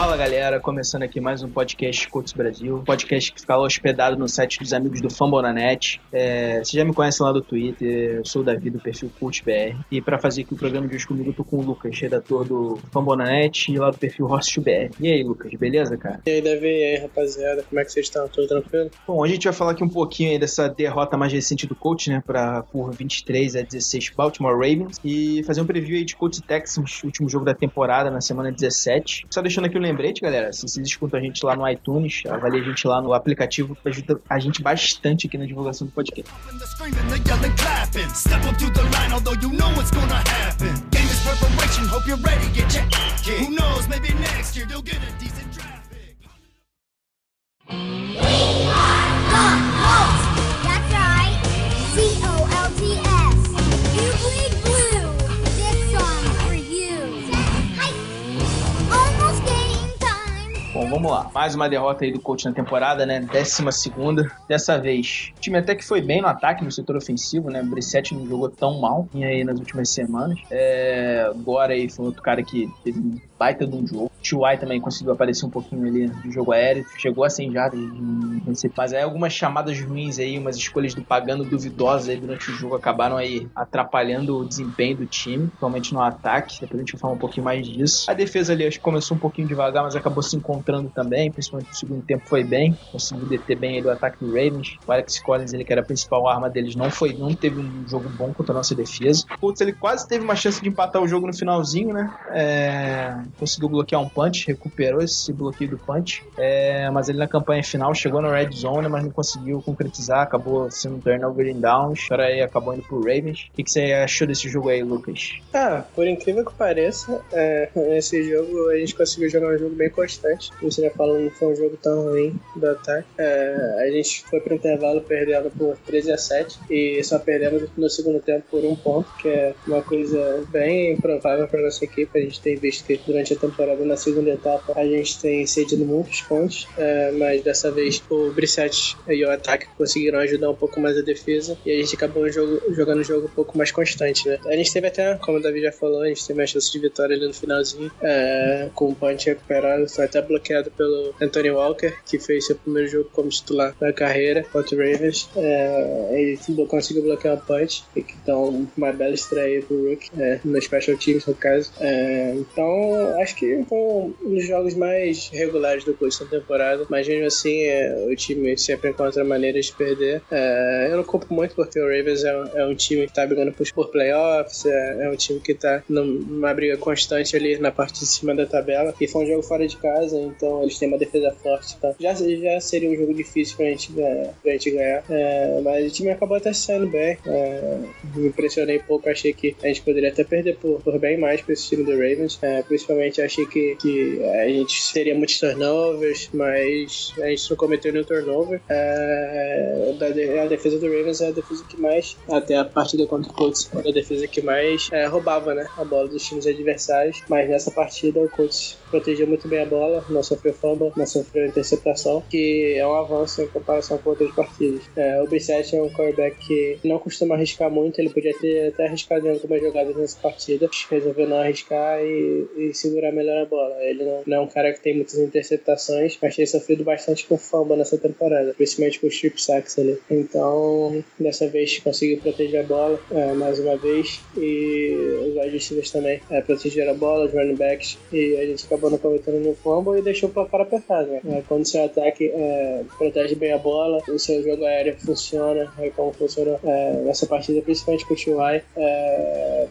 Fala galera, começando aqui mais um podcast Coach Brasil, podcast que fica hospedado no site dos amigos do Fambonanet. É, você já me conhece lá do Twitter, eu sou o Davi do perfil CoachBR. E para fazer aqui o programa de hoje comigo, eu tô com o Lucas, redator do Fambonanet e lá do perfil HostBR. E aí, Lucas, beleza, cara? E aí, Davi, e aí, rapaziada, como é que vocês estão? Tudo tranquilo? Bom, hoje a gente vai falar aqui um pouquinho aí dessa derrota mais recente do coach, né, pra, por 23 a 16 Baltimore Ravens e fazer um preview aí de Colts Texans, último jogo da temporada na semana 17. Só deixando aqui um lembrete, galera, se vocês escutam a gente lá no iTunes, avalie a gente lá no aplicativo, que ajuda a gente bastante aqui na divulgação do podcast. Vamos lá. Mais uma derrota aí do coach na temporada, né? Décima segunda. Dessa vez, o time até que foi bem no ataque, no setor ofensivo, né? Brissette não jogou tão mal aí nas últimas semanas. É... Agora aí foi outro cara que teve baita de um jogo. O T.Y. também conseguiu aparecer um pouquinho ali no jogo aéreo. Chegou a 100 jardas. Mas aí algumas chamadas ruins aí, umas escolhas do Pagano duvidosas aí durante o jogo acabaram aí atrapalhando o desempenho do time, principalmente no ataque. Depois a gente vai falar um pouquinho mais disso. A defesa ali acho que começou um pouquinho devagar, mas acabou se encontrando também, principalmente no segundo tempo foi bem. Conseguiu deter bem aí do ataque do Ravens. O Alex Collins, ele que era a principal arma deles, não foi, não teve um jogo bom contra a nossa defesa. O Colts, ele quase teve uma chance de empatar o jogo no finalzinho, né? É, conseguiu bloquear um punch, recuperou esse bloqueio do punch. É, mas ele na campanha final chegou na red zone, mas não conseguiu concretizar, acabou sendo um turnover em downs. Agora aí acabou indo pro Ravens. O que, que você achou desse jogo aí, Lucas? Ah, por incrível que pareça, é, nesse jogo a gente conseguiu jogar um jogo bem constante. Você já falou, não foi um jogo tão ruim do ataque. É, a gente foi pro intervalo perdendo por 13 a 7 e só perdemos no segundo tempo por um ponto, que é uma coisa bem improvável para nossa equipe. A gente tem visto que durante a temporada, na segunda etapa, a gente tem cedido muitos pontos, é, mas dessa vez o Brissette e o ataque conseguiram ajudar um pouco mais a defesa e a gente acabou jogo, jogando o jogo um pouco mais constante, né? A gente teve até, como o Davi já falou, a gente teve uma chance de vitória ali no finalzinho, é, com o punch recuperado, foi até bloqueado pelo Anthony Walker, que fez seu primeiro jogo como titular na carreira contra o Ravens. É, ele conseguiu bloquear o punch, então uma bela estreia pro Rook, é, no Special Teams no caso. É, então, acho que foi um dos jogos mais regulares do curso da temporada, mas mesmo assim é, o time sempre encontra maneiras de perder. É, eu não culpo muito porque o Ravens é, um- é um time que tá brigando por, por playoffs, é, é um time que tá num- numa briga constante ali na parte de cima da tabela, e foi um jogo fora de casa, então eles têm uma defesa forte, então já, já seria um jogo difícil pra gente ganhar. Pra gente ganhar. É, mas o time acabou até saindo bem, é, me impressionei pouco, achei que a gente poderia até perder por, por bem mais pra esse time do Ravens, é, principalmente achei que, que a gente teria muitos turnovers, mas a gente não cometeu nenhum turnover. É, de- a defesa do Ravens é a defesa que mais, até a partida contra o Colts, era a defesa que mais é, roubava né, a bola dos times adversários, mas nessa partida o Colts protegeu muito bem a bola, não sofreu fumble, não sofreu interceptação, que é um avanço em comparação com outras partidas. É, o Brissette é um quarterback que não costuma arriscar muito, ele podia ter até arriscado em algumas jogadas nessa partida, resolveu não arriscar e, e segurar melhor a bola. Ele não, não é um cara que tem muitas interceptações, mas tem sofrido bastante com fumble nessa temporada, principalmente com os strip sacks ali. Então, dessa vez conseguiu proteger a bola é, mais uma vez e os receivers também é, protegeram a bola, os running backs e a gente acabou não cometendo nenhum fumble e deixou o placar apertado. Né? É, quando o seu ataque é, protege bem a bola, o seu jogo aéreo funciona, é como funcionou é, nessa partida, principalmente com o T.Y.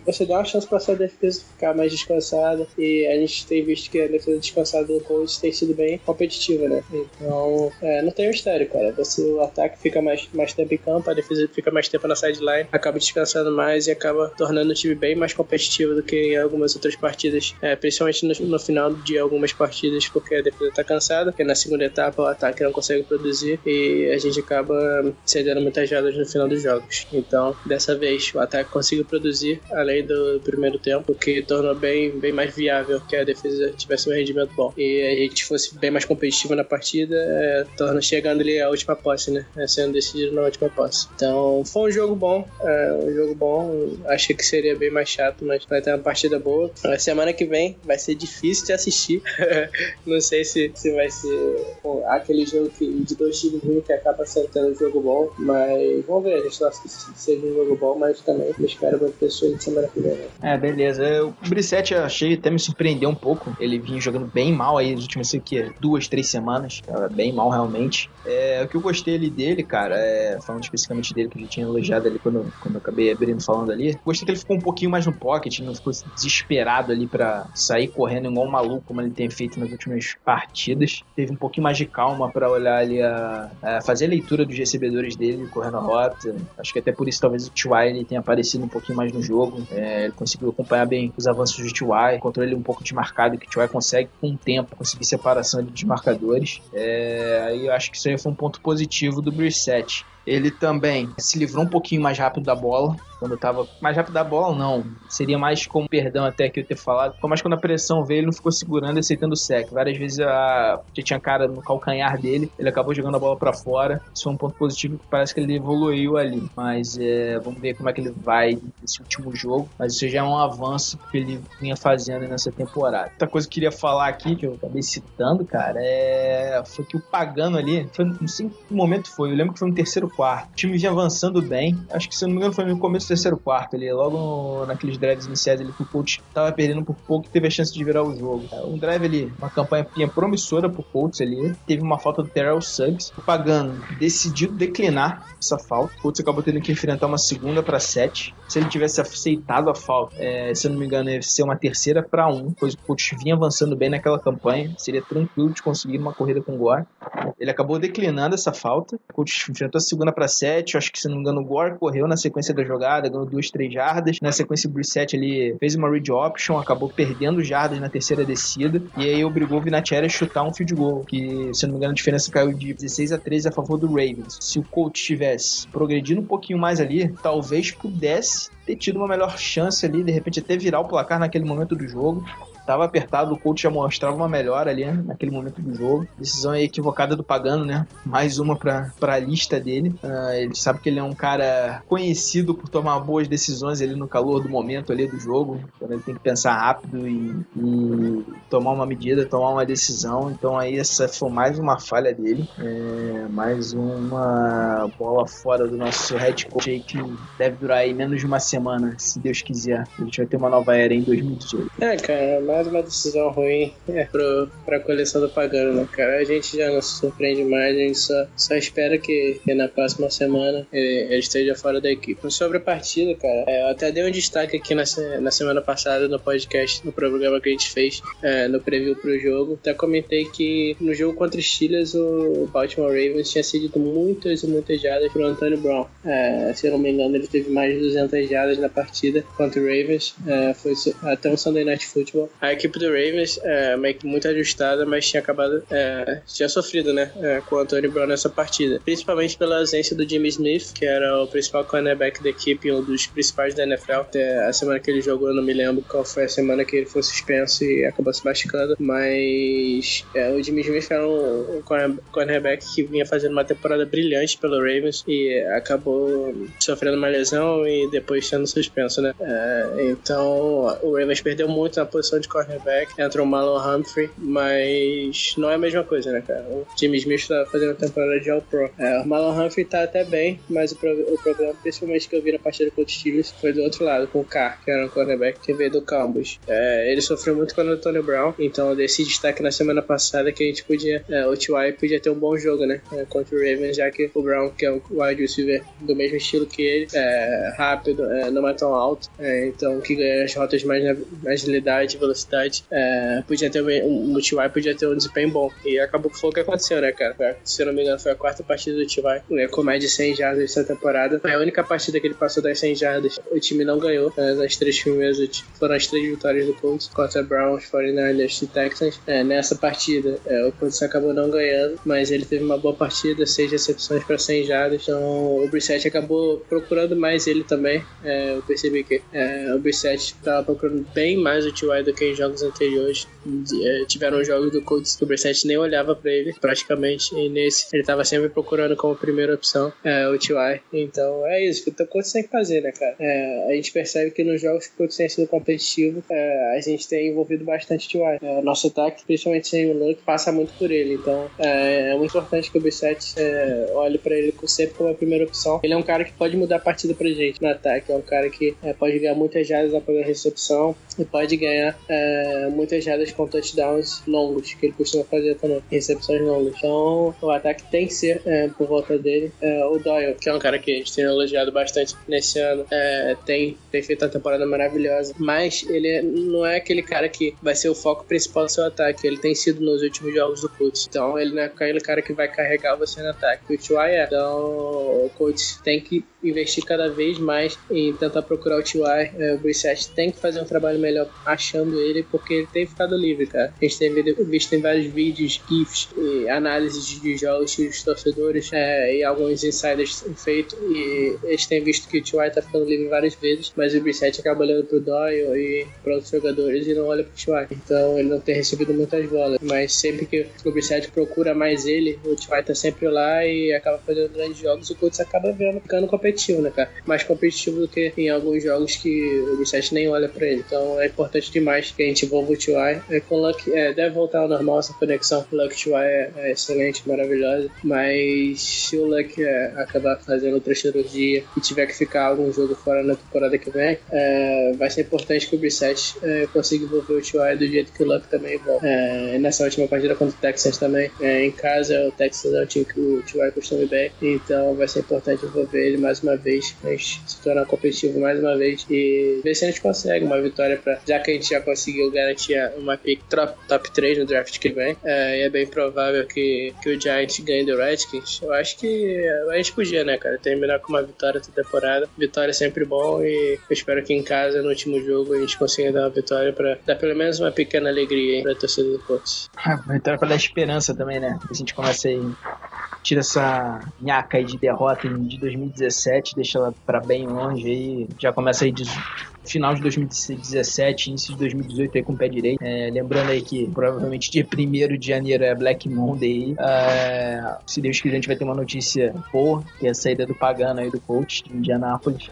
Você dá uma chance para sua defesa ficar mais descansada e a gente tem visto que a defesa descansada do Colts tem sido bem competitiva, né? Então, é, não tem mistério, cara. Você, o ataque fica mais, mais tempo em campo, a defesa fica mais tempo na sideline, acaba descansando mais e acaba tornando o time bem mais competitivo do que em algumas outras partidas, é, principalmente no, no final de algumas partidas, porque a defesa tá cansada, porque na segunda etapa o ataque não consegue produzir e a gente acaba cedendo muitas jardas no final dos jogos. Então, dessa vez, o ataque conseguiu produzir além do primeiro tempo, o que tornou bem, bem mais viável que a defesa tivesse um rendimento bom. E a gente fosse bem mais competitivo na partida, é, torna chegando ali a última posse, né? É, sendo decidido na última posse. Então, foi um jogo bom, é, um jogo bom. Achei que seria bem mais chato, mas vai ter uma partida boa. A semana que vem vai ser difícil de assistir. Não sei se, se vai ser pô, aquele jogo que, de dois times ruins que acaba sentando um jogo bom, mas vamos ver. A gente torce que seja um jogo bom, mas também eu espero muita pessoa de semana que vem. Né? É, beleza. O Brissette eu achei até me surpreendeu um pouco. Ele vinha jogando bem mal aí nas últimas sei que, duas, três semanas. Tava bem mal realmente. É, o que eu gostei ali dele, cara, é, falando especificamente dele, que eu já tinha elogiado ali quando, quando eu acabei abrindo falando ali. Gostei que ele ficou um pouquinho mais no pocket, não ficou desesperado ali pra sair correndo igual um maluco, como ele tem feito nas últimas partidas. Teve um pouquinho mais de calma pra olhar ali a, a fazer a leitura dos recebedores dele, correndo a rota. Acho que até por isso talvez o T.Y. tenha aparecido um pouquinho mais no jogo. É, ele conseguiu acompanhar bem os avanços do T.Y., encontrou ele um pouco desmarcado, que o T.Y. consegue com o tempo conseguir separação de marcadores. É, aí eu acho que isso aí foi um ponto positivo do Brissett. Ele também se livrou um pouquinho mais rápido da bola. Quando tava mais rápido da bola, não. Seria mais como perdão até que eu ter falado. Foi mais quando a pressão veio, ele não ficou segurando e aceitando o sec. Várias vezes a... já tinha cara no calcanhar dele. Ele acabou jogando a bola para fora. Isso foi um ponto positivo que parece que ele evoluiu ali. Mas é, vamos ver como é que ele vai nesse último jogo. Mas isso já é um avanço que ele vinha fazendo nessa temporada. Outra coisa que eu queria falar aqui, que eu acabei citando, cara, é... foi que o Pagano ali, foi, não sei em que momento foi, eu lembro que foi no terceiro quarto. O time vinha avançando bem. Acho que, se não me engano, foi no começo do terceiro quarto. Ele, logo naqueles drives iniciais, ele, que o coach tava perdendo por pouco e teve a chance de virar o jogo. Um drive ali, uma campanha promissora pro Colts ali. Teve uma falta do Terrell Suggs. O Pagano decidiu declinar essa falta. O Colts acabou tendo que enfrentar uma segunda para sete. Se ele tivesse aceitado a falta, é, se eu não me engano, ia ser uma terceira para um. Pois o Colts vinha avançando bem naquela campanha. Seria tranquilo de conseguir uma corrida com o Gore. Ele acabou declinando essa falta. O Colts enfrentou a segunda para sete. Acho que, se não me engano, o Gore correu na sequência da jogada, ganhou duas, três jardas. Na sequência, o Brissett ele fez uma read option, acabou perdendo jardas na terceira descida. E aí obrigou o Vinatieri a chutar um field goal. Que, se não me engano, a diferença caiu de 16 a 13 a favor do Ravens. Se o coach tivesse progredido um pouquinho mais ali, talvez pudesse ter tido uma melhor chance ali, de repente até virar o placar naquele momento do jogo. Tava apertado, o coach já mostrava uma melhora ali né, naquele momento do jogo. Decisão equivocada do Pagano, né? Mais uma pra, pra lista dele. Uh, ele sabe que ele é um cara conhecido por tomar boas decisões ali no calor do momento ali do jogo. Quando ele tem que pensar rápido e, e tomar uma medida, tomar uma decisão. Então aí essa foi mais uma falha dele. É, mais uma bola fora do nosso head coach aí que deve durar aí menos de uma semana, se Deus quiser. A gente vai ter uma nova era em 2018. É, cara, mais uma decisão ruim é, pro, pra coleção do Pagano, né, cara? A gente já não se surpreende mais, a gente só, só espera que, que na próxima semana ele, ele esteja fora da equipe. Sobre a partida, cara, é, eu até dei um destaque aqui na, na semana passada no podcast, no programa que a gente fez, é, no preview pro jogo. Até comentei que no jogo contra os Steelers, o Baltimore Ravens tinha cedido muitas e muitas jardas pro Antonio Brown. É, se eu não me engano, ele teve mais de 200 jardas na partida contra o Ravens. É, foi até um Sunday Night Football. A equipe do Ravens é meio que muito ajustada, mas tinha acabado, é, tinha sofrido, né, é, com o Antonio Brown nessa partida. Principalmente pela ausência do Jimmy Smith, que era o principal cornerback da equipe, um dos principais da NFL. Até a semana que ele jogou, eu não me lembro qual foi a semana que ele foi suspenso e acabou se machucando, mas é, o Jimmy Smith era um, corner- cornerback que vinha fazendo uma temporada brilhante pelo Ravens e acabou sofrendo uma lesão e depois sendo suspenso, né? É, então o Ravens perdeu muito na posição de cornerback, entrou o Marlon Humphrey, mas não é a mesma coisa, né, cara? O Jimmy Smith tá fazendo temporada de All-Pro. É, o Marlon Humphrey tá até bem, mas o, pro- o problema, principalmente que eu vi na partida contra os Steelers, foi do outro lado, com o Carr, que era um cornerback que veio do Cowboys. É, ele sofreu muito com o Antonio Brown, então eu dei esse destaque na semana passada que a gente podia, é, o T.Y. podia ter um bom jogo, né, é, contra o Ravens, já que o Brown, que é o wide receiver do mesmo estilo que ele, é rápido, é, não é tão alto, é, então que ganha as rotas mais na na agilidade, velocidade, é, podia ter um, o TY podia ter um desempenho bom. E acabou que foi o que aconteceu, né, cara? Foi- se não me engano, foi a quarta partida do TY, né, com mais de 100 jardas essa temporada. Foi a única partida que ele passou das 100 jardas. O time não ganhou. É, nas três primeiras foram as três vitórias do Colts contra Browns, 49ers e Texans. É, nessa partida, é, o Colts acabou não ganhando, mas ele teve uma boa partida, seis recepções para 100 jardas. Então o Brissett acabou procurando mais ele também. É, eu percebi que é, o Brissett estava procurando bem mais o T.Y. do que em jogos anteriores. É, tiveram jogos do Colts que o Brissett nem olhava para ele, praticamente, e nesse ele estava sempre procurando como primeira opção é, o T.Y. Então é isso que o Colts tem que fazer, né, cara? É, a gente percebe que nos jogos que o Colts tem sido competitivo, é, a gente tem envolvido bastante o T.Y. É, nosso ataque, principalmente sem o Luck, passa muito por ele. Então é, muito importante que o Brissett é, olhe para ele sempre como a primeira opção. Ele é um cara que pode mudar a partida pra gente no ataque. É um cara que pode ganhar muitas jardas após a recepção e pode ganhar é, muitas jardas com touchdowns longos, que ele costuma fazer também, recepções longas. Então o ataque tem que ser é, por volta dele. É, o Doyle, que é um cara que a gente tem elogiado bastante nesse ano, é, tem, tem feito uma temporada maravilhosa, mas ele não é aquele cara que vai ser o foco principal do seu ataque. Ele tem sido nos últimos jogos do Colts. Então ele não é aquele cara que vai carregar você no ataque. O T.Y. é. Então o Colts tem que investir cada vez mais em tentar procurar o T.Y. É, o Brissett tem que fazer um trabalho melhor achando ele, porque ele tem ficado livre, cara. A gente tem vi- visto em vários vídeos, GIFs análises de jogos que os torcedores é, e alguns insiders têm feito e eles têm visto que o T.Y. tá ficando livre várias vezes, mas o Brissett acaba olhando pro Doyle e para outros jogadores e não olha pro T.Y. Então ele não tem recebido muitas bolas, mas sempre que o Brissett procura mais ele, o T.Y. tá sempre lá e acaba fazendo grandes jogos e o Colts acaba vendo, ficando competitivo, né, cara? Mais competitivo do que em alguns jogos que o Brissett nem olha pra ele. Então é importante demais que a gente envolva o T.Y. É, com Luck, é, deve voltar ao normal essa conexão. O Luck T.Y. É, é excelente, maravilhosa, mas se o Luck é, acabar fazendo outra cirurgia e tiver que ficar algum jogo fora na temporada que vem, é, vai ser importante que o Brissett é, consiga envolver o T.Y. do jeito que o Luck também volta. É, nessa última partida contra o Texans também, em casa, o Texans é um time que o T.Y. costuma bem, então vai ser importante envolver ele mais uma vez, mas se tornar competitivo mais uma vez e ver se a gente consegue uma vitória para já que a gente já conseguiu garantir uma pick top, top 3 no draft que vem, é, e é bem provável que, que o Giants ganhe do Redskins. Eu acho que a gente podia, né, cara, terminar com uma vitória essa temporada. Vitória é sempre bom e eu espero que em casa, no último jogo, a gente consiga dar uma vitória para dar pelo menos uma pequena alegria aí pra torcida do Colts. Vitória pra dar esperança também, né? A gente começa aí. Tira essa nhaca aí de derrota de 2017, deixa ela pra bem longe aí. Já começa aí de final de 2017, início de 2018 aí com o pé direito. É, lembrando aí que provavelmente dia 1 de janeiro é Black Monday. É, se Deus quiser, a gente vai ter uma notícia boa, que é a saída do Pagano aí do coach de Indianápolis.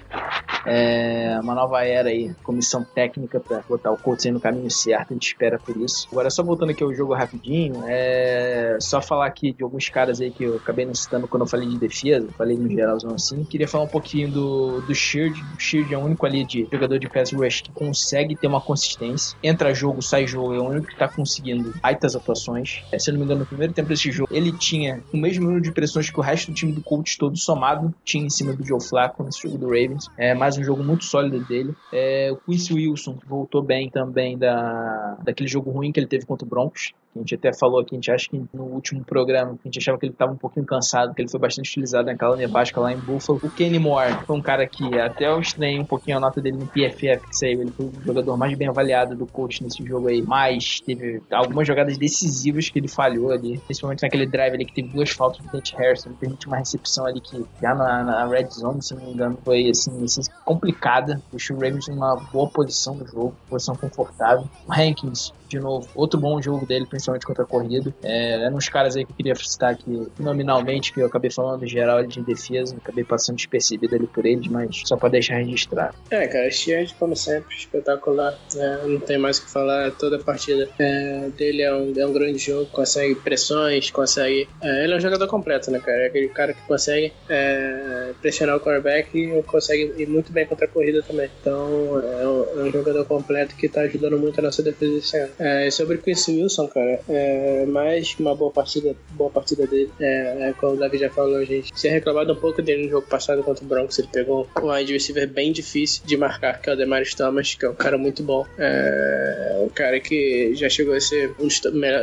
É, uma nova era aí, comissão técnica pra botar o Colts aí no caminho certo, a gente espera por isso. Agora, só voltando aqui ao jogo rapidinho, é só falar aqui de alguns caras aí que eu acabei não citando quando eu falei de defesa, falei no geralzão assim. Queria falar um pouquinho do, do Sheard. O Sheard é o único ali de jogador de pass rush que consegue ter uma consistência. Entra jogo, sai jogo, é o único que tá conseguindo altas atuações. É, se eu não me engano, no primeiro tempo desse jogo, ele tinha o mesmo número de pressões que o resto do time do Colts todo somado tinha em cima do Joe Flacco nesse jogo do Ravens. É mais um jogo muito sólido dele. É, o Quincy Wilson voltou bem também da, daquele jogo ruim que ele teve contra o Broncos. A gente até falou aqui, a gente acha que no último programa, a gente achava que ele estava um pouquinho cansado, que ele foi bastante utilizado naquela nevasca lá em Buffalo. O Kenny Moore foi um cara que até eu estranhei um pouquinho a nota dele no PFF, que saiu. Ele foi o jogador mais bem avaliado do coach nesse jogo aí. Mas teve algumas jogadas decisivas que ele falhou ali, principalmente naquele drive ali que teve duas faltas do Dante Harrison. Ele permite uma recepção ali que já na, na red zone, se não me engano, foi assim, assim complicada. Deixou o Ravens numa boa posição no jogo, posição confortável. O Hankins, de novo, outro bom jogo dele, principalmente contra a corrida. É, é uns caras aí que eu queria citar aqui nominalmente, que eu acabei falando em geral de defesa, acabei passando despercebido ali por eles, mas só pra deixar registrado. É, cara, Sheard, como sempre, espetacular. É, não tem mais o que falar. Toda a partida é, dele é um, é um grande jogo. Consegue pressões, consegue. é, ele é um jogador completo, né, cara? É aquele cara que consegue é, pressionar o quarterback e consegue ir muito bem contra a corrida também. Então, é um, é um jogador completo que tá ajudando muito a nossa defesa esse ano. É, e sobre o Quincy Wilson, cara. É, mas uma boa partida, boa partida dele. É, é, como o Davi já falou, a gente tinha reclamado um pouco dele no jogo passado contra o Broncos. Ele pegou um wide receiver bem difícil de marcar, que é o Demaris Thomas, que é um cara muito bom. É um cara que já chegou a ser um dos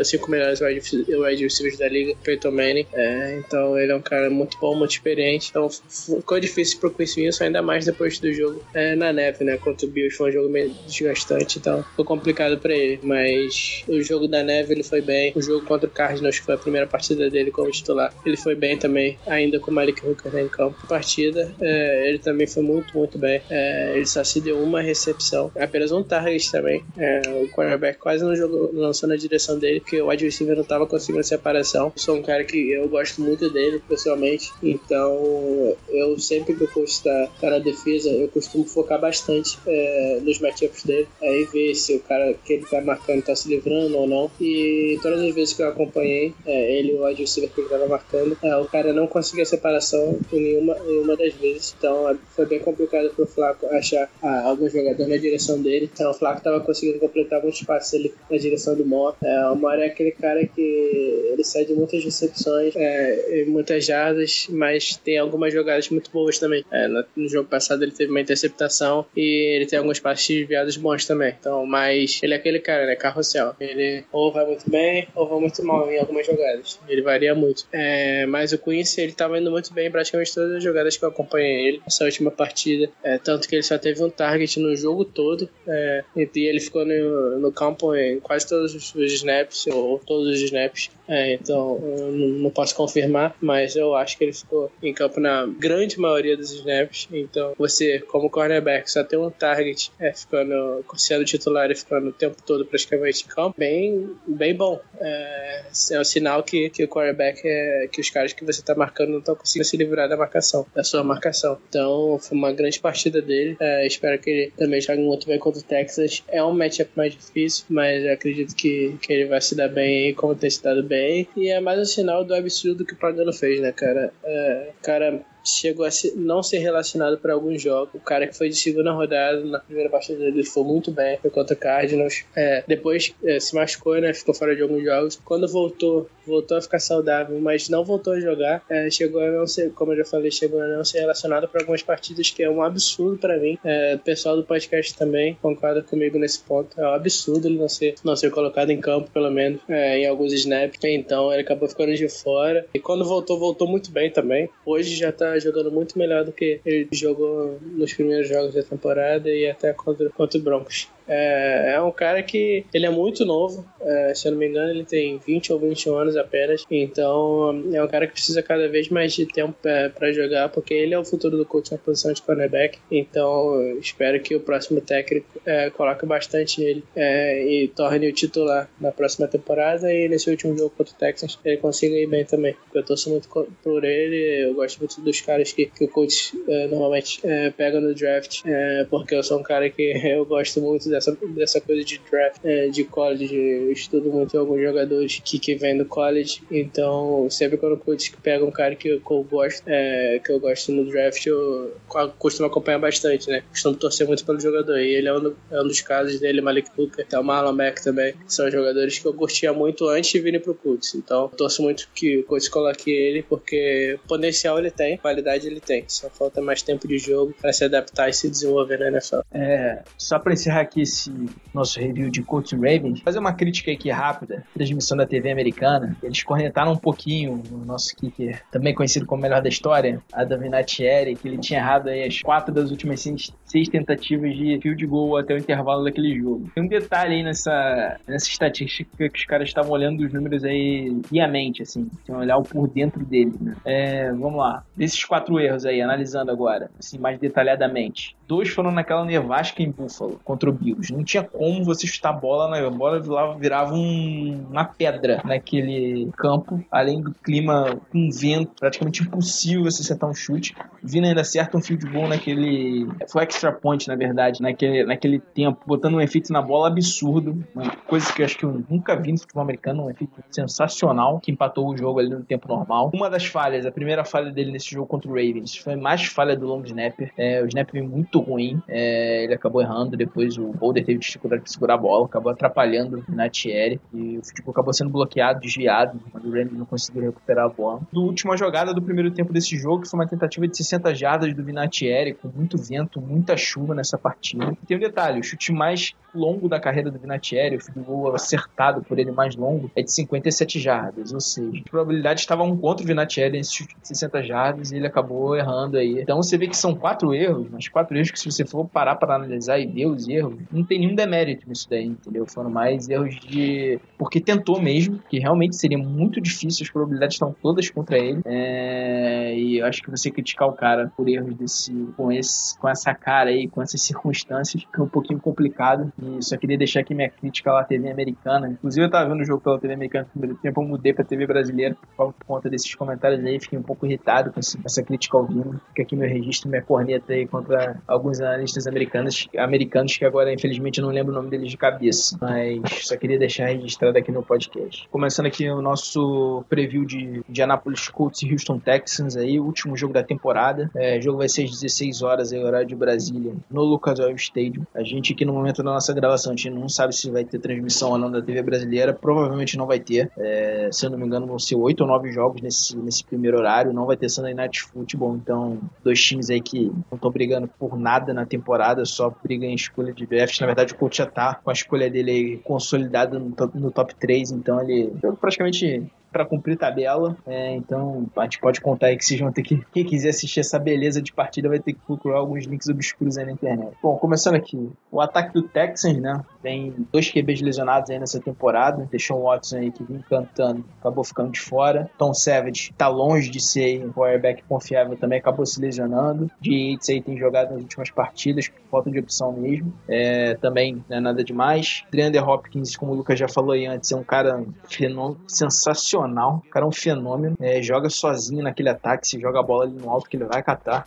cinco melhores wide rece- wide receivers da liga, Peyton Manning. É, então ele é um cara muito bom, muito experiente. Então ficou difícil pro Chris Wilson, ainda mais depois do jogo é, na neve, né? Contra o Bills foi um jogo meio desgastante, então ficou complicado pra ele. Mas o jogo da neve ele foi bem. O jogo contra o Cardinals, que foi a primeira partida dele como titular, ele foi bem também, ainda com o Malik Hooker né, em campo. Partida, é, ele também foi muito, muito bem. É, ele só se deu uma recepção, apenas um target também. É, o cornerback quase não jogou, lançou na direção dele, porque o wide não tava conseguindo separação. Sou um cara que eu gosto muito dele, pessoalmente. Então, eu sempre que o coach tá, tá na defesa, eu costumo focar bastante é, nos matchups dele. Aí ver se o cara que ele tá marcando tá se livrando ou não. E todas as vezes que eu acompanhei, é, ele e o wide receiver que ele tava marcando, é, o cara não conseguia separação em nenhuma, em uma das vezes. Então, é, foi bem complicado pro Flaco achar ah, algum jogador na direção dele. Então, o Flaco tava conseguindo completar muitos passes ali na direção do Moore. É, o Moore é aquele cara que ele cede muitas recepções, é, e muitas jardas, mas tem algumas jogadas muito boas também. É, no, jogo passado ele teve uma interceptação e ele tem alguns passes desviados bons também. Então, mas ele é aquele cara, né? Carrossel. Ele ou vai muito bem ou vai muito mal em algumas jogadas. Ele varia muito. É, mas o Quincy, ele tava indo muito bem em praticamente todas as jogadas que eu acompanhei ele nessa última partida. É, tanto que ele só teve um target no jogo todo. É, e ele ficou no, no campo em quase todos os, snaps, ou todos os snaps. É, então, não, não posso confirmar, mas eu acho que ele ficou em campo na grande maioria dos snaps. Então, você, como cornerback, só tem um target é, ficando, sendo titular e ficando o tempo todo praticamente em campo, bem, bem bom. É, é um sinal que, que o quarterback é que os caras que você tá marcando não estão conseguindo se livrar da marcação, da sua marcação. Então, foi uma grande partida dele. É, espero que ele também jogue muito bem contra o Texas. É um matchup mais difícil, mas acredito que, que ele vai se dar bem aí, como tem se dado bem. E é mais um sinal do absurdo que o Pagano fez, né, cara? É, cara chegou a não ser relacionado para alguns jogos. O cara que foi de segunda rodada, na primeira partida dele, foi muito bem, foi contra o Cardinals. É, depois é, se machucou, né? Ficou fora de alguns jogos. Quando voltou, voltou a ficar saudável, mas não voltou a jogar. É, chegou a não ser, como eu já falei, chegou a não ser relacionado para algumas partidas, que é um absurdo para mim. É, o pessoal do podcast também concorda comigo nesse ponto. É um absurdo ele não ser, não ser colocado em campo, pelo menos, é, em alguns snaps. Então ele acabou ficando de fora. E quando voltou, voltou muito bem também. Hoje já tá jogando muito melhor do que ele jogou nos primeiros jogos da temporada e até contra, contra o Broncos. É, é um cara que ele é muito novo, é, se eu não me engano, ele tem 20 ou 21 anos apenas. Então é um cara que precisa cada vez mais de tempo é, para jogar, porque ele é o futuro do coach na posição de cornerback. Então espero que o próximo técnico é, coloque bastante ele é, e torne o titular na próxima temporada. E nesse último jogo contra o Texans ele consiga ir bem também. Eu torço muito por ele, eu gosto muito dos caras que, que o coach normalmente pega no draft, porque eu sou um cara que eu gosto muito dessa, dessa coisa de draft, é, de college. Eu estudo muito alguns jogadores que, que vêm do college, então sempre quando o coach pega um cara que, que eu gosto, é, que eu gosto no draft, eu co- costumo acompanhar bastante, né? Costumo torcer muito pelo jogador. E ele é um, é um dos casos dele, Malik Hooker, é o Marlon Mack também, são jogadores que eu curtia muito antes de virem pro Colts. Então, torço muito que o Colts coloque ele, porque potencial ele tem, qualidade ele tem. Só falta mais tempo de jogo para se adaptar e se desenvolver na NFL. É, só pra encerrar aqui esse nosso review de Colts Ravens, fazer uma crítica aqui rápida. Transmissão da TV americana. Eles cornetaram um pouquinho o nosso kicker, também conhecido como melhor da história, Adam Vinatieri, que ele tinha errado aí as quatro das últimas seis, seis tentativas de field goal até o intervalo daquele jogo. Tem um detalhe aí nessa, nessa estatística que os caras estavam olhando os números aí friamente, assim, tinham olhar o por dentro dele, né? É, vamos lá. Desses quatro erros aí, analisando agora, assim, mais detalhadamente. Dois foram naquela nevasca em Buffalo, contra o Não tinha como você chutar bola, né? a bola virava, virava um- uma pedra naquele campo, além do clima com vento, praticamente impossível você acertar um chute. Vina ainda acerta um field goal naquele... Foi extra point, na verdade, naquele, naquele tempo, botando um efeito na bola absurdo, uma coisa que eu acho que eu nunca vi no futebol americano, um efeito sensacional, que empatou o jogo ali no tempo normal. Uma das falhas, a primeira falha dele nesse jogo contra o Ravens, foi mais falha do long snapper. É, o snap muito ruim, é, ele acabou errando, depois o Holder teve dificuldade de segurar a bola, acabou atrapalhando o Vinatieri e o futebol acabou sendo bloqueado, desviado, quando o Rams não conseguiu recuperar a bola. Do última jogada do primeiro tempo desse jogo, que foi uma tentativa de 60 jardas do Vinatieri, com muito vento, muita chuva nessa partida. E tem um detalhe, o chute mais longo da carreira do Vinatieri, o goal acertado por ele mais longo, é de 57 jardas, ou seja, as probabilidades estavam contra o Vinatieri nesse chute de 60 jardas e ele acabou errando aí. Então você vê que são quatro erros, mas quatro erros que se você for parar para analisar e ver os erros, não tem nenhum demérito nisso daí, entendeu? Foram mais erros de... porque tentou mesmo, que realmente seria muito difícil, as probabilidades estão todas contra ele, é... e eu acho que você criticar o cara por erros desse, com, esse, com essa cara aí, com essas circunstâncias, fica um pouquinho complicado. E só queria deixar aqui minha crítica lá à TV americana. Inclusive, eu tava vendo o jogo pela TV americana no primeiro tempo, eu mudei pra TV brasileira por, conta desses comentários aí. Fiquei um pouco irritado com essa crítica ao vivo. Fica aqui meu registro, minha corneta aí contra alguns analistas americanos, americanos que agora, infelizmente, não lembro o nome deles de cabeça. Mas só queria deixar registrado aqui no podcast. Começando aqui o nosso preview de Indianapolis Colts e Houston Texans aí, último jogo da temporada. É, o jogo vai ser às 16 horas aí, horário de Brasília, no Lucas Oil Stadium. A gente aqui no momento da nossa gravação, a gente não sabe se vai ter transmissão ou não da TV brasileira, provavelmente não vai ter. É, se eu não me engano, vão ser oito ou nove jogos nesse, nesse primeiro horário, não vai ter Sunday Night Football, então dois times aí que não estão brigando por nada na temporada, só brigam em escolha de draft. Na verdade, o coach já tá com a escolha dele consolidada no top, no top 3, então ele praticamente para cumprir tabela. É, então a gente pode contar aí que vocês vão ter que. Quem quiser assistir essa beleza de partida vai ter que procurar alguns links obscuros aí na internet. Bom, começando aqui. O ataque do Texans, né? Tem dois QBs lesionados aí nessa temporada. Deixou o Watson aí que vinha cantando, acabou ficando de fora. Tom Savage tá longe de ser um quarterback confiável também, acabou se lesionando. De Yates aí tem jogado nas últimas partidas, falta de opção mesmo. É, também não é nada demais. Dreander Hopkins, como o Lucas já falou aí antes, é um cara fenô- sensacional. O cara é um fenômeno. É, joga sozinho naquele ataque, se joga a bola ali no alto que ele vai catar.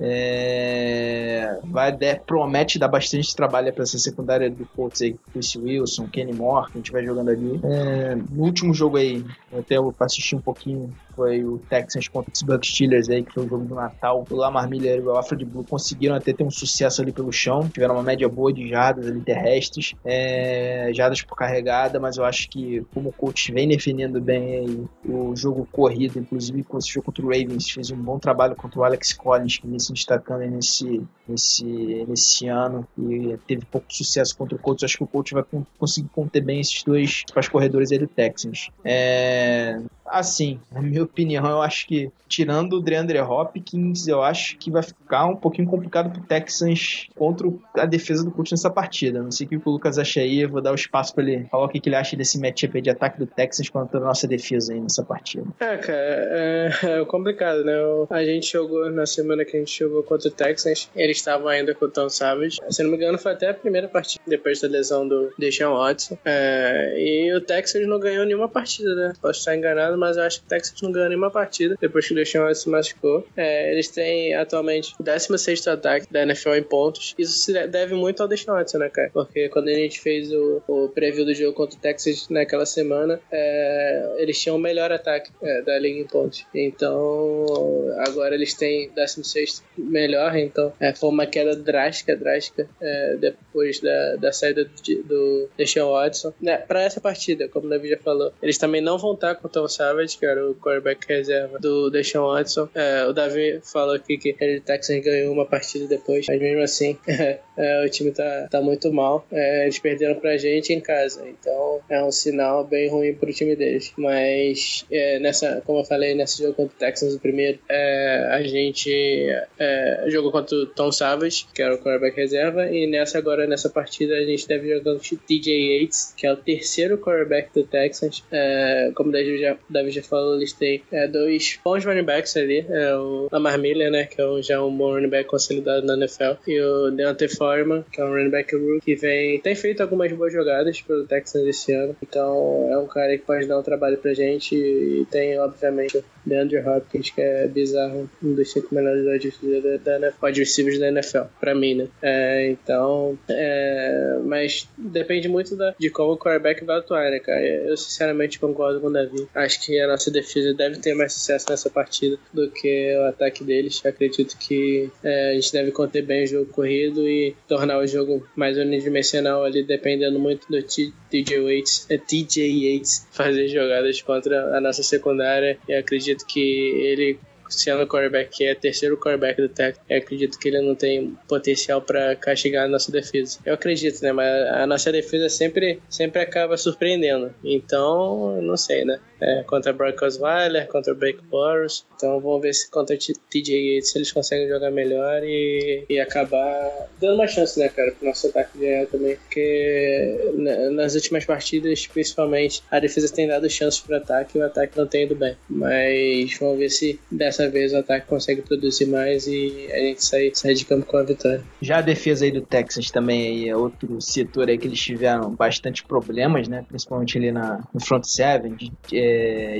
É, vai der- promete dar bastante trabalho para essa secundária do Colts aí, Chris Wilson, Kenny Moore, que a gente vai jogando ali. É, no último jogo aí, até eu assisti um pouquinho, foi o Texans contra o Pittsburgh Steelers aí, que foi o jogo do Natal. O Lamar Miller e o Alfred Blue conseguiram até ter um sucesso ali pelo chão, tiveram uma média boa de jardas ali terrestres, é, jardas por carregada, mas eu acho que como o coach vem defendendo bem aí o jogo corrido, inclusive com esse jogo contra o Ravens, fez um bom trabalho contra o Alex Collins, que vem se destacando nesse, nesse, nesse ano e teve pouco sucesso contra o Colts. Acho que o coach vai con- conseguir conter bem esses dois para corredores aí do Texans. É, assim, na minha opinião, eu acho que tirando o DeAndre Hopkins, eu acho que vai ficar um pouquinho complicado pro Texans contra a defesa do Colts nessa partida. Não sei o que o Lucas acha aí, eu vou dar o espaço para ele falar o que ele acha desse matchup de ataque do Texans contra a nossa defesa aí nessa partida. É, cara, é, é complicado, né? A gente jogou na semana que a gente jogou contra o Texans, eles estavam ainda com o Tom Savage. Se não me engano, foi até a primeira partida depois da lesão do Deshaun Watson. É, e o Texas não ganhou nenhuma partida, né? Posso estar enganado, mas eu acho que o Texas não ganhou nenhuma partida depois que o Deshaun se machucou. É, eles têm atualmente o 16 ataque da NFL em pontos. Isso se deve muito ao Deshaun Watson, né, cara? Porque quando a gente fez o, o preview do jogo contra o Texas naquela semana, é, eles tinham o melhor ataque é, da liga em pontos. Então, agora eles têm 16 melhor, então é, foi uma queda drástica, drástica é, depois da, da saída do, do Deshaun Watson. Né, pra essa partida, como o Davi já falou, eles também não vão estar com o Tom Savage, que era o quarterback reserva do Deshaun Watson. É, o Davi falou aqui que ele Texans ganhou uma partida depois, mas mesmo assim é, o time tá, tá muito mal. É, eles perderam pra gente em casa, então é um sinal bem ruim pro time deles. Mas é, nessa, como eu falei, nesse jogo contra o Texans, o primeiro, é, a gente é, jogou contra o Tom Savage, que era o quarterback reserva, e nessa agora, nessa partida, a gente deve jogar contra o TJ Yates, que é o terceiro quarterback do Texans. É, como o Davi já, Davi já falou, eles têm é, dois bons running backs ali, é o Lamar Miller, né, que é um, já um bom running back consolidado na NFL, e o Deontay Foreman, que é um running back rookie, que vem, tem feito algumas boas jogadas pelo Texans esse ano, então é um cara que pode dar um trabalho pra gente e tem, obviamente, DeAndre Hopkins, que é bizarro, um dos cinco melhores wide da NFL, pra mim, né? É, então, é, mas depende muito da, de como o quarterback vai atuar, né, cara? Eu sinceramente concordo com o Davi. Acho que a nossa defesa deve ter mais sucesso nessa partida do que o ataque deles. Acredito que é, a gente deve conter bem o jogo corrido e tornar o jogo mais unidimensional ali, dependendo muito do TJ Yates, é, TJ Yates fazer jogadas contra a nossa secundária. E acredito que ele sendo o quarterback que é terceiro quarterback do Tech, eu acredito que ele não tem potencial para castigar a nossa defesa. Eu acredito, né? Mas a nossa defesa sempre, sempre acaba surpreendendo. Então, não sei, né? É, contra Brock Osweiler, contra Blake Boros. Então vamos ver se contra TJ Yates eles conseguem jogar melhor e, e acabar dando uma chance, né, cara, pro nosso ataque ganhar também. Porque nas últimas partidas, principalmente, a defesa tem dado chances pro ataque e o ataque não tem ido bem. Mas vamos ver se dessa vez o ataque consegue produzir mais e a gente sai, sai de campo com a vitória. Já a defesa aí do Texas também aí é outro setor aí que eles tiveram bastante problemas, né? Principalmente ali na, no front seven. De, é,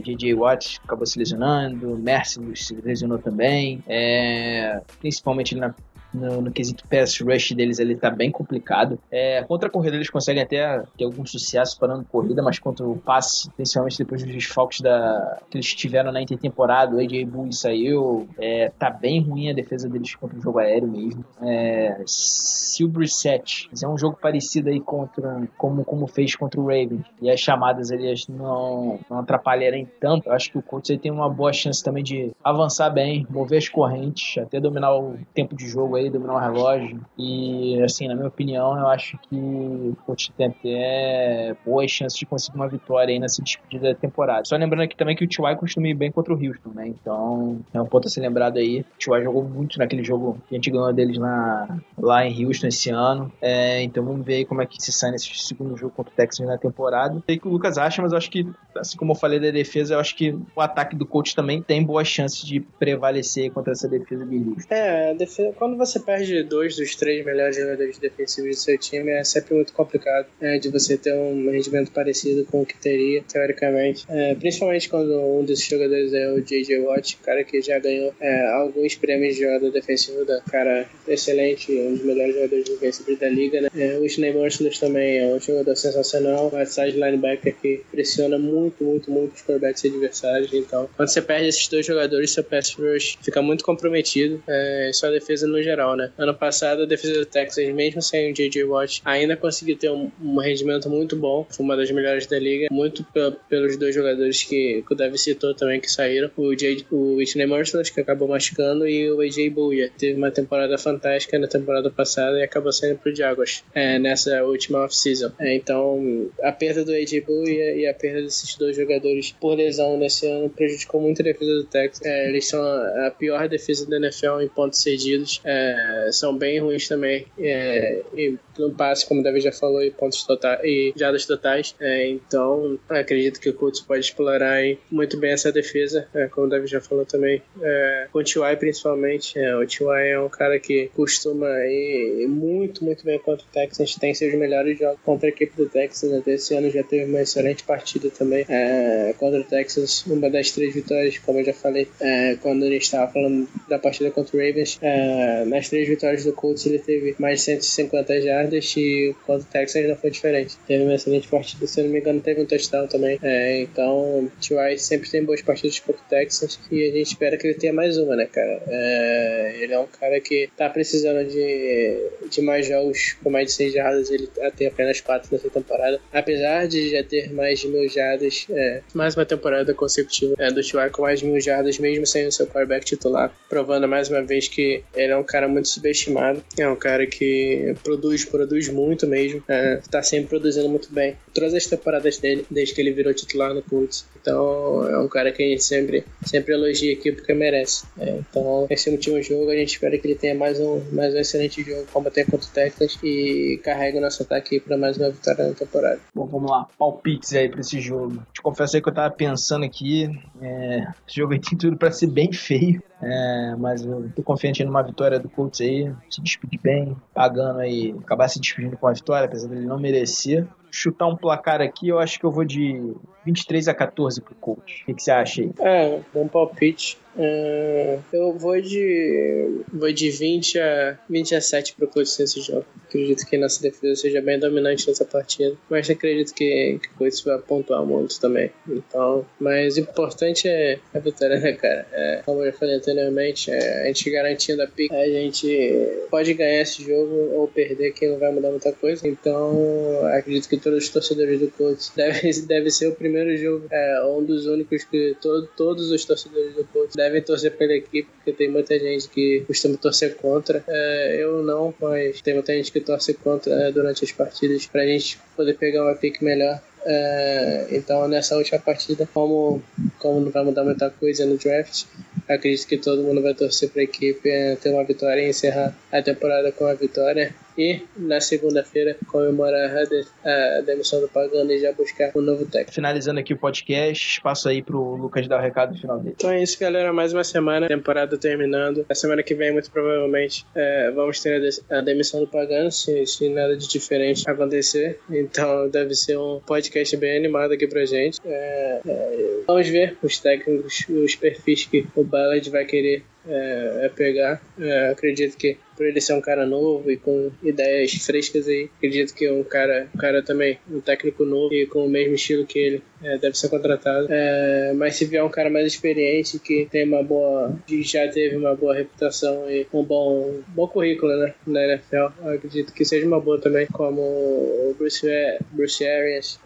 DJ Watt acabou se lesionando, Mercy se lesionou também. É, principalmente na no, no quesito pass rush deles ele tá bem complicado. É, contra a corrida eles conseguem até ter algum sucesso parando corrida, mas contra o passe, principalmente depois dos desfalques da, que eles tiveram na intertemporada, o AJ Bull saiu, é, tá bem ruim a defesa deles contra o jogo aéreo mesmo. É, se o Brissett fizer um jogo parecido aí contra como, como fez contra o Ravens e as chamadas eles não, não atrapalharem tanto, eu acho que o Colts aí tem uma boa chance também de avançar bem, mover as correntes, até dominar o tempo de jogo aí, dominar o relógio. E, assim, na minha opinião, eu acho que o Coach tem até boas chances de conseguir uma vitória aí nessa despedida da temporada. Só lembrando aqui também que o T.Y. costuma ir bem contra o Houston, né? Então, é um ponto a ser lembrado aí. O T.Y. jogou muito naquele jogo que a gente ganhou deles na, lá em Houston esse ano. É, então, vamos ver aí como é que se sai nesse segundo jogo contra o Texas na temporada. Sei que o Lucas acha, mas eu acho que, assim como eu falei da defesa, eu acho que o ataque do coach também tem boas chances de prevalecer contra essa defesa de Houston. É, defesa, quando você perde dois dos três melhores jogadores defensivos do seu time, é sempre muito complicado é, de você ter um rendimento parecido com o que teria, teoricamente. É, principalmente quando um desses jogadores é o J.J. Watt, cara que já ganhou é, alguns prêmios de jogador defensivo da cara excelente, um dos melhores jogadores defensivos da liga. Né? É, o Sney Merciless também é um jogador sensacional, um outside linebacker que pressiona muito, muito, muito os quarterbacks adversários. Então, quando você perde esses dois jogadores, seu pass rush fica muito comprometido, é, sua defesa no geral, né? Ano passado, a defesa do Texas, mesmo sem o J.J. Watt, ainda conseguiu ter um, um, rendimento muito bom. Foi uma das melhores da liga. Muito pelos dois jogadores que, que o Davi citou também que saíram. O, J, o Whitney Merciless, que acabou machucando, e o A.J. Bouya. Teve uma temporada fantástica na temporada passada e acabou saindo pro Jaguars é, nessa última off-season. É, então, a perda do A.J. Bouya e a perda desses dois jogadores por lesão nesse ano prejudicou muito a defesa do Texas. É, eles são a pior defesa da NFL em pontos cedidos. É, são bem ruins também. É, e no passe, como o David já falou, e pontos totais e jadas totais. É, então, acredito que o Colts pode explorar muito bem essa defesa, é, como o David já falou também. É, com o T.Y. principalmente. É, o T.Y. é um cara que costuma ir muito, muito bem contra o Texans. Tem seus melhores jogos contra a equipe do Texas. Até esse ano já teve uma excelente partida também é, contra o Texas. Uma das três vitórias, como eu já falei, é, quando gente estava falando da partida contra o Ravens. É, nas três vitórias do Colts ele teve mais de 150 jardas e contra o Texas não foi diferente. Teve uma excelente partida, se não me engano teve um touchdown também. É, então, T.Y. sempre tem boas partidas contra o Texas e a gente espera que ele tenha mais uma, né, cara? É, ele é um cara que tá precisando de, de mais jogos com mais de 100 jardas, ele tem apenas 4 nessa temporada. Apesar de já ter mais de mil jardas, é, mais uma temporada consecutiva é, do T.Y. com mais de mil jardas, mesmo sem o seu quarterback titular, provando mais uma vez que ele é um cara muito subestimado. É um cara que produz, produz muito mesmo. É, tá sempre produzindo muito bem. Todas as temporadas dele, desde que ele virou titular no Colts. Então é um cara que a gente sempre, sempre elogia aqui porque merece. É, então, esse último jogo a gente espera que ele tenha mais um, mais um excelente jogo, como tem contra o Texas, e carregue o nosso ataque para mais uma vitória na temporada. Bom, vamos lá. Palpites aí pra esse jogo. Te confesso aí que eu tava pensando aqui. É, esse jogo aí tem tudo pra ser bem feio. É, mas eu tô confiante numa vitória do Colts aí, se despedir bem, pagando aí, acabar se despedindo com a vitória, apesar dele não merecer. chutar um placar aqui, eu acho que eu vou de 23 a 14 pro Colts. O que, que você acha aí? É, bom palpite. É, eu vou de. Vou de 20 a 20 a 7 pro Colts nesse jogo. Acredito que nossa defesa seja bem dominante nessa partida. Mas acredito que, que o Colts vai pontuar muito também. Então, mas o importante é a vitória, né, cara? É, como eu falei anteriormente, é, a gente garantindo a pick, a gente pode ganhar esse jogo ou perder, que não vai mudar muita coisa. Então, acredito que todos os torcedores do Colts devem deve ser o primeiro jogo, é, um dos únicos que todo, todos os torcedores do Colts devem torcer pela equipe, porque tem muita gente que costuma torcer contra. É, eu não, mas tem muita gente que torce contra é, durante as partidas pra gente poder pegar uma pick melhor. É, então nessa última partida, como, como não vai mudar muita coisa no draft, acredito que todo mundo vai torcer para a equipe é, ter uma vitória e encerrar a temporada com a vitória. E na segunda-feira comemorar a, de, a demissão do Pagano e já buscar um novo técnico. Finalizando aqui o podcast, espaço aí pro Lucas dar o recado final dele. Então é isso, galera. Mais uma semana, temporada terminando. A semana que vem, muito provavelmente, é, vamos ter a, de- a demissão do Pagano, se, se nada de diferente acontecer. Então deve ser um podcast bem animado aqui pra gente. É, é, vamos ver os técnicos, os perfis que o Ballard vai querer é, é pegar. É, acredito que por ele ser um cara novo e com ideias frescas aí, acredito que um cara, um cara também, um técnico novo e com o mesmo estilo que ele, é, deve ser contratado. É, mas se vier um cara mais experiente que tem uma boa, já teve uma boa reputação e um bom, bom currículo né, na NFL, acredito que seja uma boa também, como o Bruce, Bruce Arians,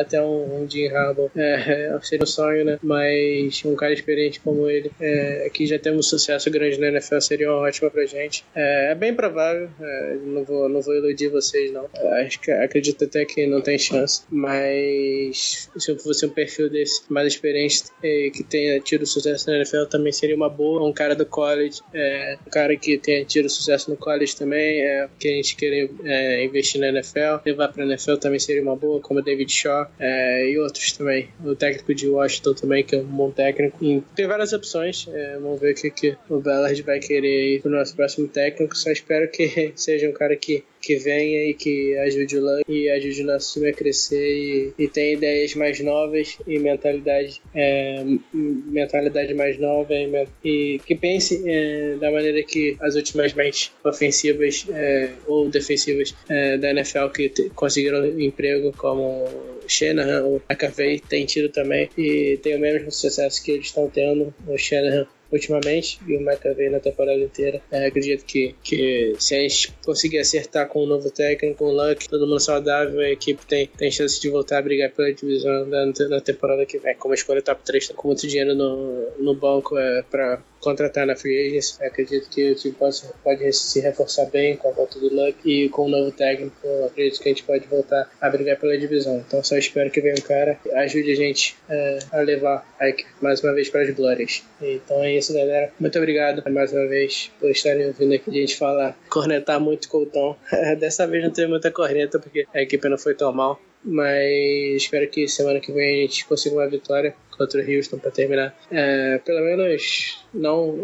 até um, um Jim Harbaugh. É, seria um sonho, né? Mas um cara experiente como ele, é, que já temos sucesso grande na NFL, seria ótima pra gente. É, é bem provável, é, não, vou, não vou iludir vocês, não. É, acho que, acredito até que não tem chance, mas se eu fosse um perfil desse mais experiente e que tenha tido sucesso na NFL, também seria uma boa. Um cara do college, é, um cara que tenha tido sucesso no college também, é, que a gente querer é, investir na NFL, levar pra NFL também seria uma boa, como David Shaw é, e outros também. O técnico de Washington também, que é um bom técnico. E tem várias opções, é, vamos ver o que, que o Ballard vai querer ir pro nosso próximo técnico. Só espero que seja um cara que, que venha e que ajude o Luck e ajude o nosso time a crescer e, e tenha ideias mais novas e mentalidade, é, mentalidade mais nova e, e que pense é, da maneira que as últimas mentes ofensivas é, ou defensivas é, da NFL que conseguiram emprego como Shanahan ou McAvey tem tido também e tem o mesmo sucesso que eles estão tendo o Shanahan ultimamente e o McAvey na temporada inteira. É, acredito que, que se a gente conseguir acertar com um novo técnico, o Luck, todo mundo saudável, a equipe tem, tem chance de voltar a brigar pela divisão na, na temporada que vem. Como a escolha top 3, tá com muito dinheiro no, no banco é, para contratar na Free Agents, acredito que o time pode, pode se reforçar bem com a volta do Luck e com o novo técnico, acredito que a gente pode voltar a brigar pela divisão. Então só espero que venha um cara que ajude a gente é, a levar a equipe mais uma vez para as glórias. Então é isso, galera. Muito obrigado mais uma vez por estarem ouvindo aqui a gente falar, cornetar muito com o Tom. Dessa vez não teve muita corneta porque a equipe não foi tão mal. Mas espero que semana que vem a gente consiga uma vitória contra o Houston para terminar. É, pelo menos não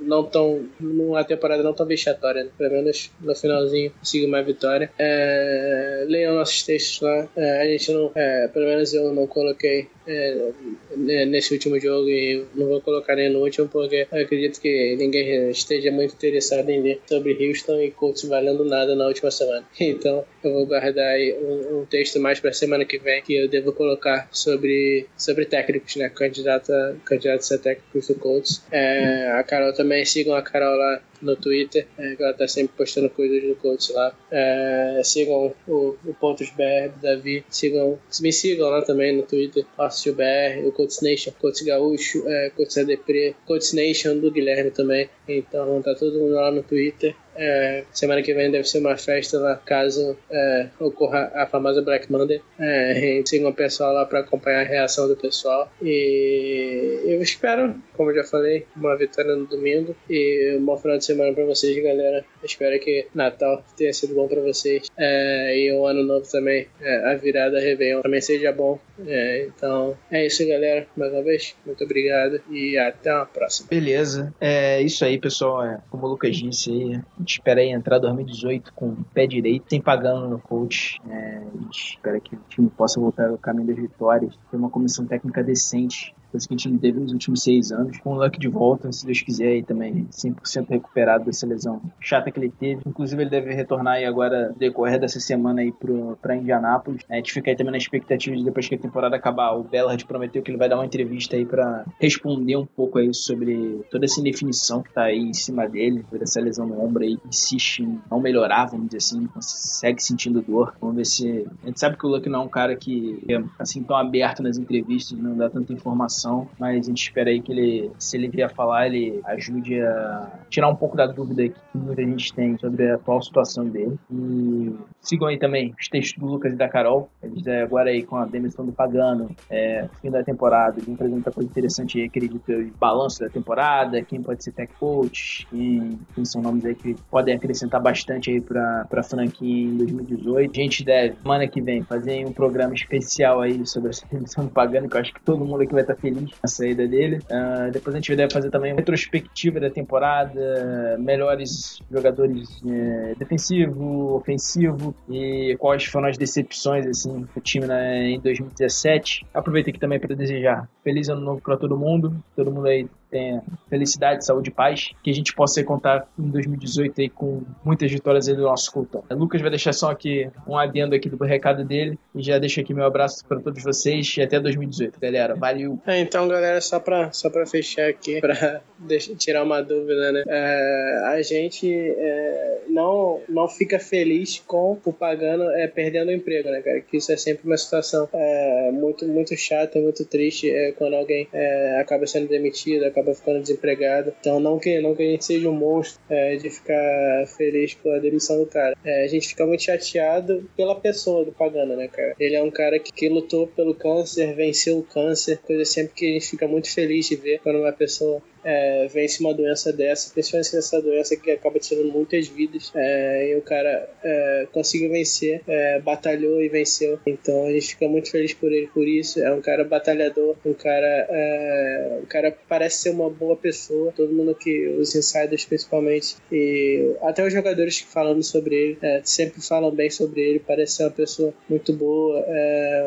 não tão numa temporada não tão vexatória, né? pelo menos no finalzinho consiga uma vitória. É, leiam nossos textos lá. É, a gente não, é, pelo menos eu não coloquei é, nesse último jogo e não vou colocar nem no último porque eu acredito que ninguém esteja muito interessado em ler sobre Houston e Colts valendo nada na última semana. Então eu vou guardar um, um texto mais para semana que vem que eu devo colocar sobre sobre técnicos, né? Candidato a, candidatos a técnicos do Colts. É, a Carol também sigam a Carol lá no Twitter, é, ela tá sempre postando coisas do Colts lá. É, sigam o, o Pontos BR do Davi, sigam, me sigam lá também no Twitter, Fácil BR, o Colts Nation, Colts Gaúcho, é, Colts ADP, Colts Nation do Guilherme também. Então tá todo mundo lá no Twitter. É, semana que vem deve ser uma festa lá, caso é, ocorra a famosa Black Monday. É, sigam o pessoal lá para acompanhar a reação do pessoal. E eu espero, como eu já falei, uma vitória no domingo. E um bom final de semana para vocês, galera. Espero que Natal tenha sido bom pra vocês. É, e o ano novo também, é, a virada Réveillon também seja bom. É, então, é isso, galera. Mais uma vez, muito obrigado e até uma próxima. Beleza. É isso aí, pessoal. Como o Lucas disse aí, a gente espera aí entrar 2018 com o pé direito, sem pagando no coach. É, a gente espera que o time possa voltar ao caminho das vitórias, ter uma comissão técnica decente. Coisa que a gente não teve nos últimos seis anos. Com o Luck de volta, se Deus quiser, aí também 100% recuperado dessa lesão chata que ele teve. Inclusive, ele deve retornar aí agora, decorrer dessa semana aí pro, pra Indianápolis. É, a gente fica aí também na expectativa de depois que a temporada acabar. O Bellard prometeu que ele vai dar uma entrevista aí pra responder um pouco aí sobre toda essa indefinição que tá aí em cima dele, por essa lesão no ombro aí, insiste em não melhorar, vamos dizer assim, segue sentindo dor. Vamos ver se. A gente sabe que o Luck não é um cara que é assim tão aberto nas entrevistas, não dá tanta informação, mas a gente espera aí que ele, se ele vier falar, ele ajude a tirar um pouco da dúvida que muita gente tem sobre a atual situação dele. E sigam aí também os textos do Lucas e da Carol. Eles é, agora aí com a demissão do Pagano, é, fim da temporada, trazendo muita coisa interessante aí, acredito eu, balanço da temporada, quem pode ser tech coach, e quem são nomes aí que podem acrescentar bastante aí pra, pra franquia em 2018. A gente deve, semana que vem, fazer um programa especial aí sobre essa demissão do Pagano, que eu acho que todo mundo aqui vai estar feliz com a saída dele. Ah, depois a gente deve fazer também uma retrospectiva da temporada, melhores jogadores é, defensivo, ofensivo e quais foram as decepções assim do time né, em 2017. Aproveito aqui também para desejar feliz ano novo para todo mundo, todo mundo aí tenha felicidade, saúde e paz, que a gente possa contar em 2018 aí com muitas vitórias aí do nosso cultão. O Lucas vai deixar só aqui um adendo aqui do recado dele e já deixo aqui meu abraço para todos vocês e até 2018, galera. Valeu! É, então, galera, só pra, só fechar aqui, deixar, tirar uma dúvida, né? É, a gente é, não, não fica feliz com o pagano é, perdendo o emprego, né, cara? Que isso é sempre uma situação é, muito, muito chata, muito triste é, quando alguém é, acaba sendo demitido, acaba ficando desempregado. Então, não que, não que a gente seja um monstro é, de ficar feliz pela demissão do cara. É, a gente fica muito chateado pela pessoa do pagano, né, cara? Ele é um cara que, que lutou pelo câncer, venceu o câncer, coisa sempre que a gente fica muito feliz de ver quando uma pessoa é, vence uma doença dessa, principalmente essa doença que acaba tirando muitas vidas, é, e o cara é, conseguiu vencer, é, batalhou e venceu. Então a gente fica muito feliz por ele por isso. É um cara batalhador, um cara, é, um cara parece ser uma boa pessoa. Todo mundo que os insiders principalmente e até os jogadores que falando sobre ele é, sempre falam bem sobre ele. Parece ser uma pessoa muito boa,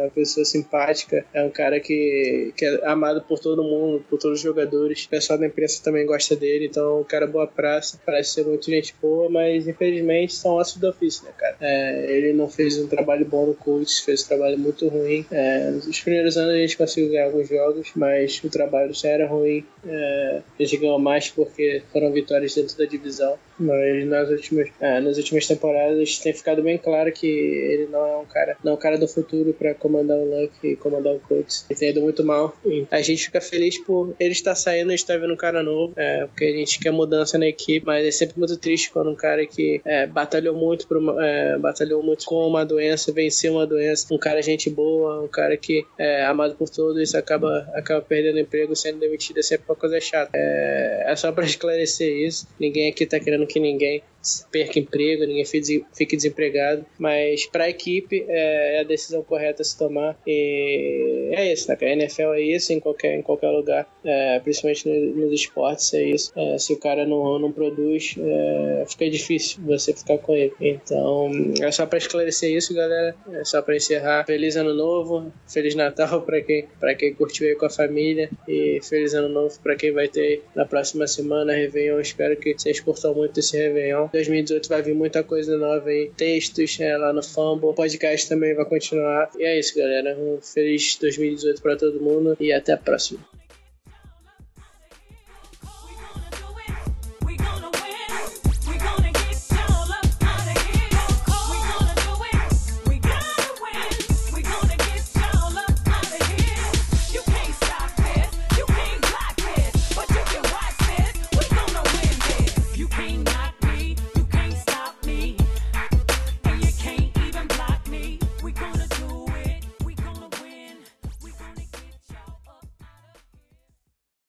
uma pessoa simpática, é um cara que, que é amado por todo mundo, por todos os jogadores. O pessoal da imprensa também gosta dele, então o cara é boa praça, parece ser muito gente boa, mas infelizmente são ossos do ofício, né, cara? É, ele não fez um trabalho bom no Colts, fez um trabalho muito ruim. É, nos primeiros anos a gente conseguiu ganhar alguns jogos, mas o trabalho já era ruim. É, a gente ganhou mais porque foram vitórias dentro da divisão, mas nas últimas, é, nas últimas temporadas tem ficado bem claro que ele não é um cara, não é um cara do futuro para comandar o Luck e comandar o Colts. Ele tem ido muito mal. A gente fica feliz por ele estar saindo e estar vendo um cara novo, é, porque a gente quer mudança na equipe, mas é sempre muito triste quando um cara que é, batalhou muito por é, batalhou muito com uma doença, venceu uma doença, um cara gente boa, um cara que é amado por todos, acaba, acaba perdendo emprego, sendo demitido, é sempre uma coisa chata. É, é só para esclarecer isso. Ninguém aqui tá querendo que ninguém perca emprego, ninguém fique desempregado, mas para a equipe é a decisão correta a se tomar e é isso, né? A NFL é isso em qualquer, em qualquer lugar, é, principalmente nos esportes é isso. É, se o cara não, não produz, é, fica difícil você ficar com ele. Então é só para esclarecer isso, galera. É só para encerrar. Feliz ano novo, feliz Natal para quem quem curtiu aí com a família e feliz ano novo para quem vai ter na próxima semana Réveillon. Espero que vocês curtam muito esse Réveillon. 2018 vai vir muita coisa nova aí, textos é, lá no Fumble, o podcast também vai continuar. E é isso, galera. Um feliz 2018 para todo mundo e até a próxima.